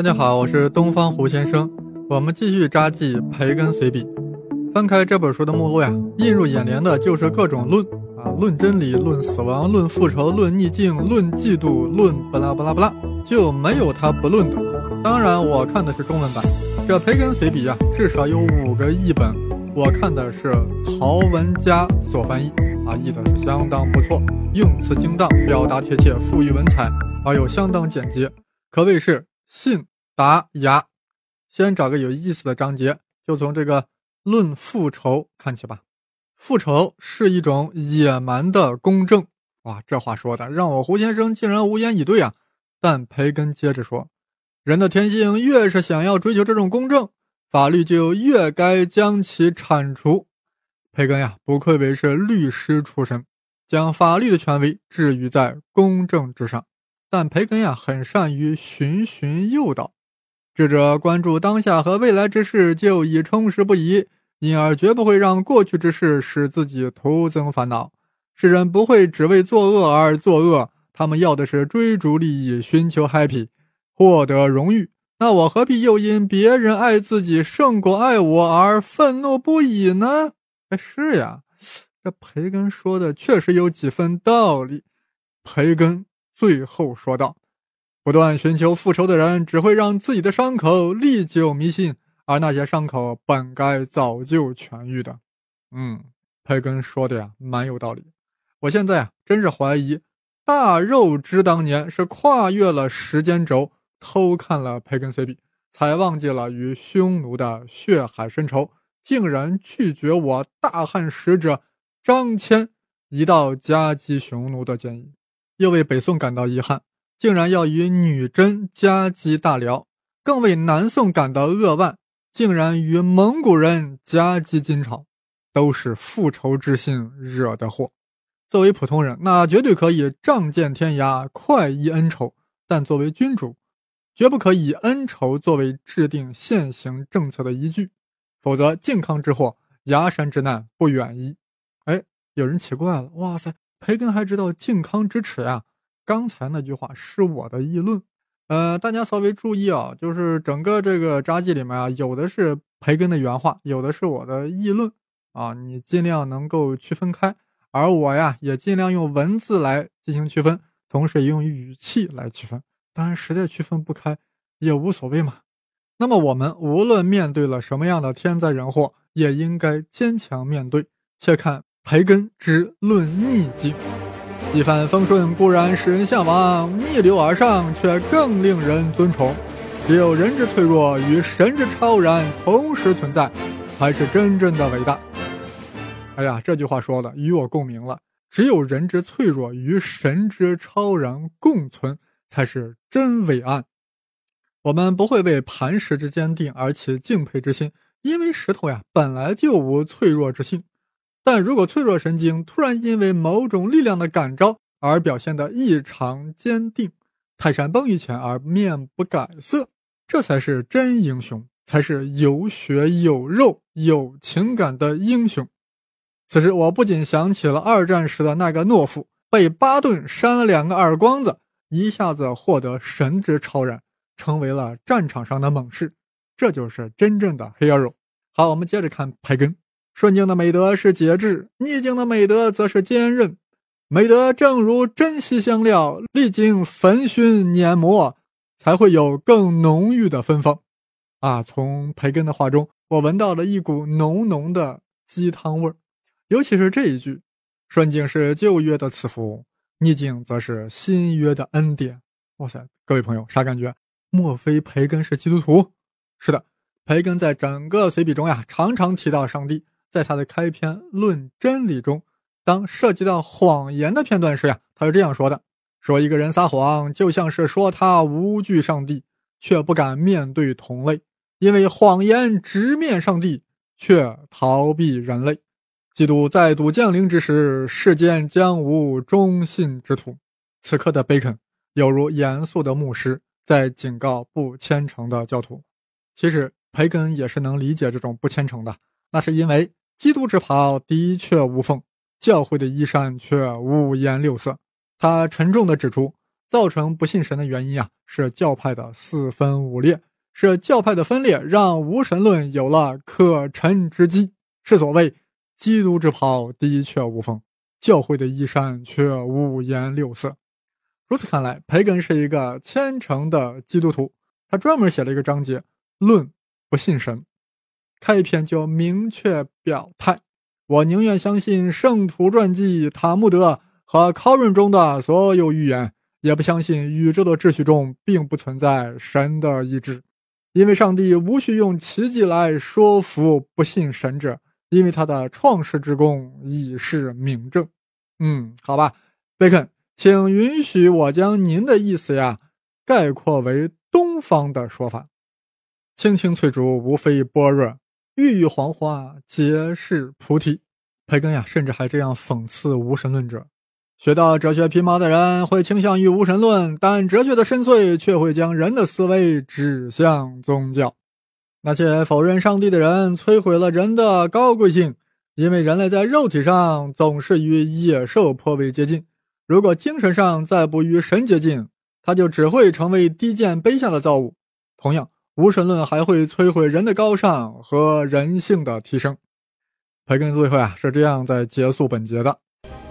大家好，我是东方胡先生。我们继续札记《培根随笔》。翻开这本书的目录呀，映入眼帘的就是各种论啊，论真理，论死亡，论复仇，论逆境，论嫉妒，论巴拉巴拉巴拉，就没有他不论的。当然，我看的是中文版。这《培根随笔》呀，至少有五个译本，我看的是陶文佳所翻译啊，译的是相当不错，用词精当，表达贴切，富于文采，而又相当简洁，可谓是。信达雅，先找个有意思的章节，就从这个论复仇看起吧。复仇是一种野蛮的公正，哇，这话说的让我胡先生竟然无言以对啊！但培根接着说，人的天性越是想要追求这种公正，法律就越该将其铲除。培根呀，不愧为是律师出身，将法律的权威置于在公正之上。但培根呀，很善于循循诱导，智者关注当下和未来之事就已充实不已，因而绝不会让过去之事使自己徒增烦恼。世人不会只为作恶而作恶，他们要的是追逐利益，寻求 happy，获得荣誉。那我何必又因别人爱自己胜过爱我而愤怒不已呢？哎，是呀，这培根说的确实有几分道理。培根。最后说道：“不断寻求复仇的人，只会让自己的伤口历久弥新，而那些伤口本该早就痊愈的。”嗯，培根说的呀，蛮有道理。我现在啊，真是怀疑大肉之当年是跨越了时间轴，偷看了培根随笔，才忘记了与匈奴的血海深仇，竟然拒绝我大汉使者张骞一道夹击匈奴的建议。又为北宋感到遗憾，竟然要与女真夹击大辽；更为南宋感到扼腕，竟然与蒙古人夹击金朝，都是复仇之心惹的祸。作为普通人，那绝对可以仗剑天涯，快意恩仇；但作为君主，绝不可以恩仇作为制定现行政策的依据，否则靖康之祸，崖山之难不远矣。哎，有人奇怪了，哇塞！培根还知道靖康之耻呀！刚才那句话是我的议论，呃，大家稍微注意啊，就是整个这个札记里面啊，有的是培根的原话，有的是我的议论啊，你尽量能够区分开，而我呀，也尽量用文字来进行区分，同时也用语气来区分。当然，实在区分不开也无所谓嘛。那么，我们无论面对了什么样的天灾人祸，也应该坚强面对。且看。培根之论逆境，一帆风顺固然使人向往，逆流而上却更令人尊崇。只有人之脆弱与神之超然同时存在，才是真正的伟大。哎呀，这句话说的与我共鸣了。只有人之脆弱与神之超然共存，才是真伟岸。我们不会为磐石之坚定而起敬佩之心，因为石头呀本来就无脆弱之性。但如果脆弱神经突然因为某种力量的感召而表现得异常坚定，泰山崩于前而面不改色，这才是真英雄，才是有血有肉有情感的英雄。此时，我不仅想起了二战时的那个懦夫，被巴顿扇了两个耳光子，一下子获得神之超然，成为了战场上的猛士。这就是真正的 hero。好，我们接着看培根。顺境的美德是节制，逆境的美德则是坚韧。美德正如珍稀香料，历经焚熏碾磨，才会有更浓郁的芬芳。啊，从培根的话中，我闻到了一股浓浓的鸡汤味儿。尤其是这一句：“顺境是旧约的赐福，逆境则是新约的恩典。”哇塞，各位朋友，啥感觉？莫非培根是基督徒？是的，培根在整个随笔中呀，常常提到上帝。在他的开篇《论真理》中，当涉及到谎言的片段时呀，他是这样说的：说一个人撒谎，就像是说他无惧上帝，却不敢面对同类，因为谎言直面上帝，却逃避人类。基督再度降临之时，世间将无忠信之徒。此刻的贝肯犹如严肃的牧师，在警告不虔诚的教徒。其实培根也是能理解这种不虔诚的，那是因为。基督之袍的确无缝，教会的衣衫却五颜六色。他沉重地指出，造成不信神的原因啊，是教派的四分五裂，是教派的分裂让无神论有了可乘之机，是所谓基督之袍的确无缝，教会的衣衫却五颜六色。如此看来，培根是一个虔诚的基督徒，他专门写了一个章节论不信神，开篇就明确表态。我宁愿相信圣徒传记、塔木德和考论中的所有预言，也不相信宇宙的秩序中并不存在神的意志，因为上帝无需用奇迹来说服不信神者，因为他的创世之功已是明证。嗯，好吧，贝肯，请允许我将您的意思呀概括为东方的说法：青青翠竹，无非般若。郁郁黄花，皆是菩提。培根呀，甚至还这样讽刺无神论者：学到哲学皮毛的人会倾向于无神论，但哲学的深邃却会将人的思维指向宗教。那些否认上帝的人摧毁了人的高贵性，因为人类在肉体上总是与野兽颇为接近。如果精神上再不与神接近，他就只会成为低贱卑下的造物。同样。无神论还会摧毁人的高尚和人性的提升。培根最后啊是这样在结束本节的：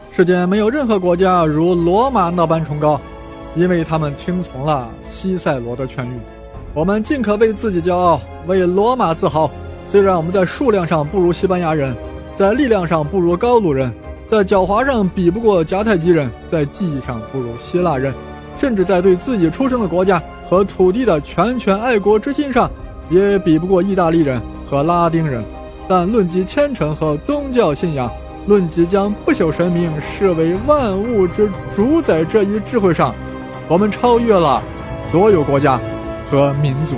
世间没有任何国家如罗马那般崇高，因为他们听从了西塞罗的劝谕。我们尽可为自己骄傲，为罗马自豪。虽然我们在数量上不如西班牙人，在力量上不如高卢人，在狡猾上比不过迦太基人，在技艺上不如希腊人，甚至在对自己出生的国家。和土地的拳拳爱国之心上，也比不过意大利人和拉丁人。但论及虔诚和宗教信仰，论及将不朽神明视为万物之主宰这一智慧上，我们超越了所有国家和民族。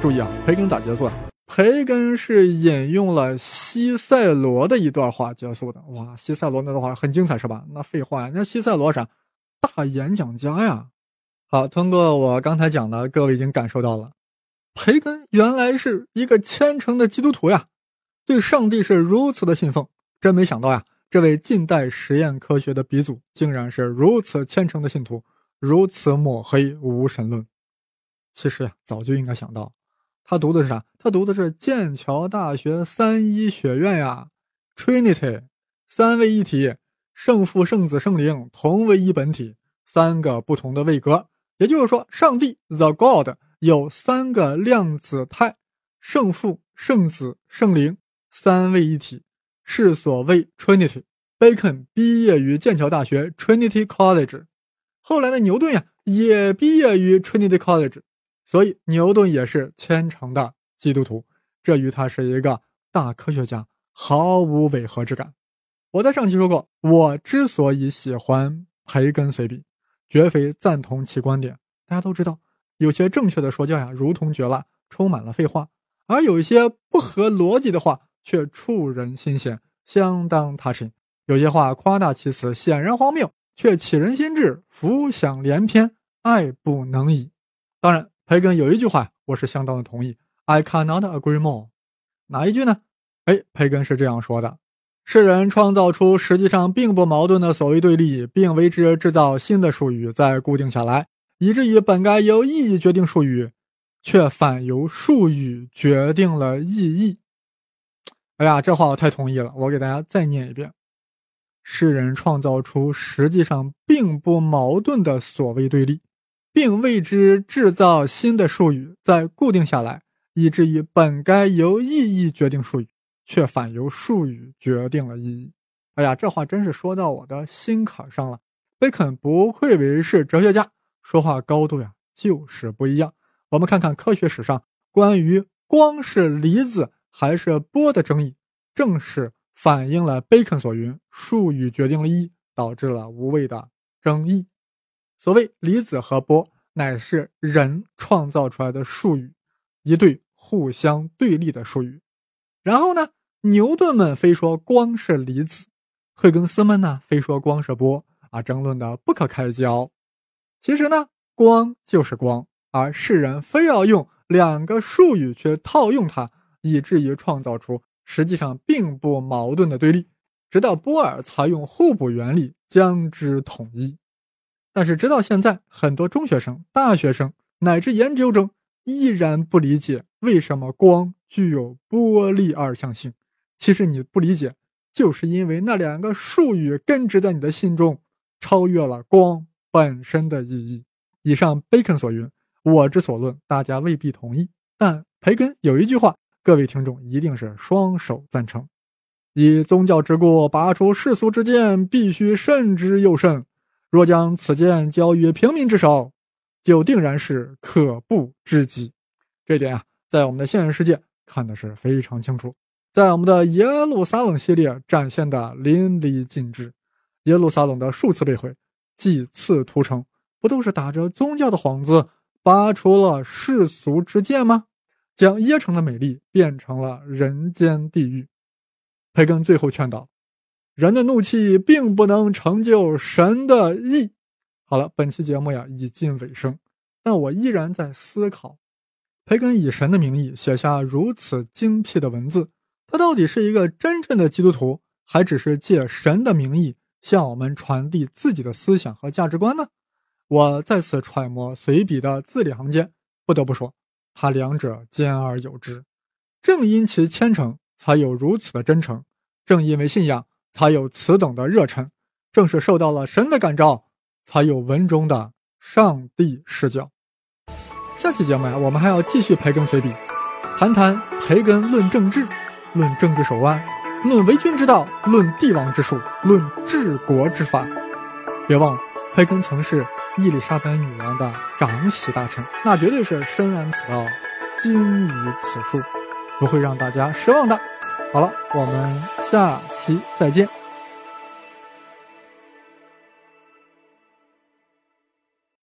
注意啊，培根咋结束的？培根是引用了西塞罗的一段话结束的。哇，西塞罗那段话很精彩，是吧？那废话呀，那西塞罗啥？大演讲家呀。好，通过我刚才讲的，各位已经感受到了，培根原来是一个虔诚的基督徒呀，对上帝是如此的信奉。真没想到呀，这位近代实验科学的鼻祖，竟然是如此虔诚的信徒，如此抹黑无神论。其实呀，早就应该想到，他读的是啥？他读的是剑桥大学三一学院呀，Trinity，三位一体，圣父、圣子、圣灵同为一本体，三个不同的位格。也就是说，上帝 The God 有三个量子态，圣父、圣子、圣灵三位一体，是所谓 Trinity。Bacon 毕业于剑桥大学 Trinity College，后来的牛顿呀也毕业于 Trinity College，所以牛顿也是虔诚的基督徒，这与他是一个大科学家毫无违和之感。我在上期说过，我之所以喜欢培根随笔。绝非赞同其观点。大家都知道，有些正确的说教呀，如同绝辣，充满了废话；而有一些不合逻辑的话，却触人心弦，相当踏实。有些话夸大其词，显然荒谬，却启人心智，浮想联翩，爱不能已。当然，培根有一句话，我是相当的同意：“I cannot agree more。”哪一句呢？哎，培根是这样说的。世人创造出实际上并不矛盾的所谓对立，并为之制造新的术语，再固定下来，以至于本该由意义决定术语，却反由术语决定了意义。哎呀，这话我太同意了，我给大家再念一遍：世人创造出实际上并不矛盾的所谓对立，并为之制造新的术语，再固定下来，以至于本该由意义决定术语。却反由术语决定了意义。哎呀，这话真是说到我的心坎上了。贝肯不愧为是哲学家，说话高度呀就是不一样。我们看看科学史上关于光是离子还是波的争议，正是反映了贝肯所云“术语决定了意”，导致了无谓的争议。所谓离子和波，乃是人创造出来的术语，一对互相对立的术语。然后呢？牛顿们非说光是离子，惠更斯们呢非说光是波啊，争论的不可开交。其实呢，光就是光，而世人非要用两个术语去套用它，以至于创造出实际上并不矛盾的对立。直到波尔才用互补原理将之统一。但是直到现在，很多中学生、大学生乃至研究生依然不理解为什么光具有波粒二象性。其实你不理解，就是因为那两个术语根植在你的心中，超越了光本身的意义。以上贝肯所云，我之所论，大家未必同意，但培根有一句话，各位听众一定是双手赞成：以宗教之故拔出世俗之剑，必须慎之又慎。若将此剑交于平民之手，就定然是可怖之极。这点啊，在我们的现实世界看的是非常清楚，在我们的耶路撒冷系列展现的淋漓尽致。耶路撒冷的数次被毁，几次屠城，不都是打着宗教的幌子，拔出了世俗之剑吗？将耶城的美丽变成了人间地狱。培根最后劝导。人的怒气并不能成就神的意。好了，本期节目呀已近尾声，但我依然在思考：培根以神的名义写下如此精辟的文字，他到底是一个真正的基督徒，还只是借神的名义向我们传递自己的思想和价值观呢？我再次揣摩随笔的字里行间，不得不说，他两者兼而有之。正因其虔诚，才有如此的真诚；正因为信仰。才有此等的热忱，正是受到了神的感召，才有文中的上帝视角。下期节目呀，我们还要继续培根随笔，谈谈培根论政治，论政治手腕，论为君之道，论帝王之术，论治国之法。别忘了，培根曾是伊丽莎白女王的长喜大臣，那绝对是深谙此道，精于此术，不会让大家失望的。好了，我们下期再见。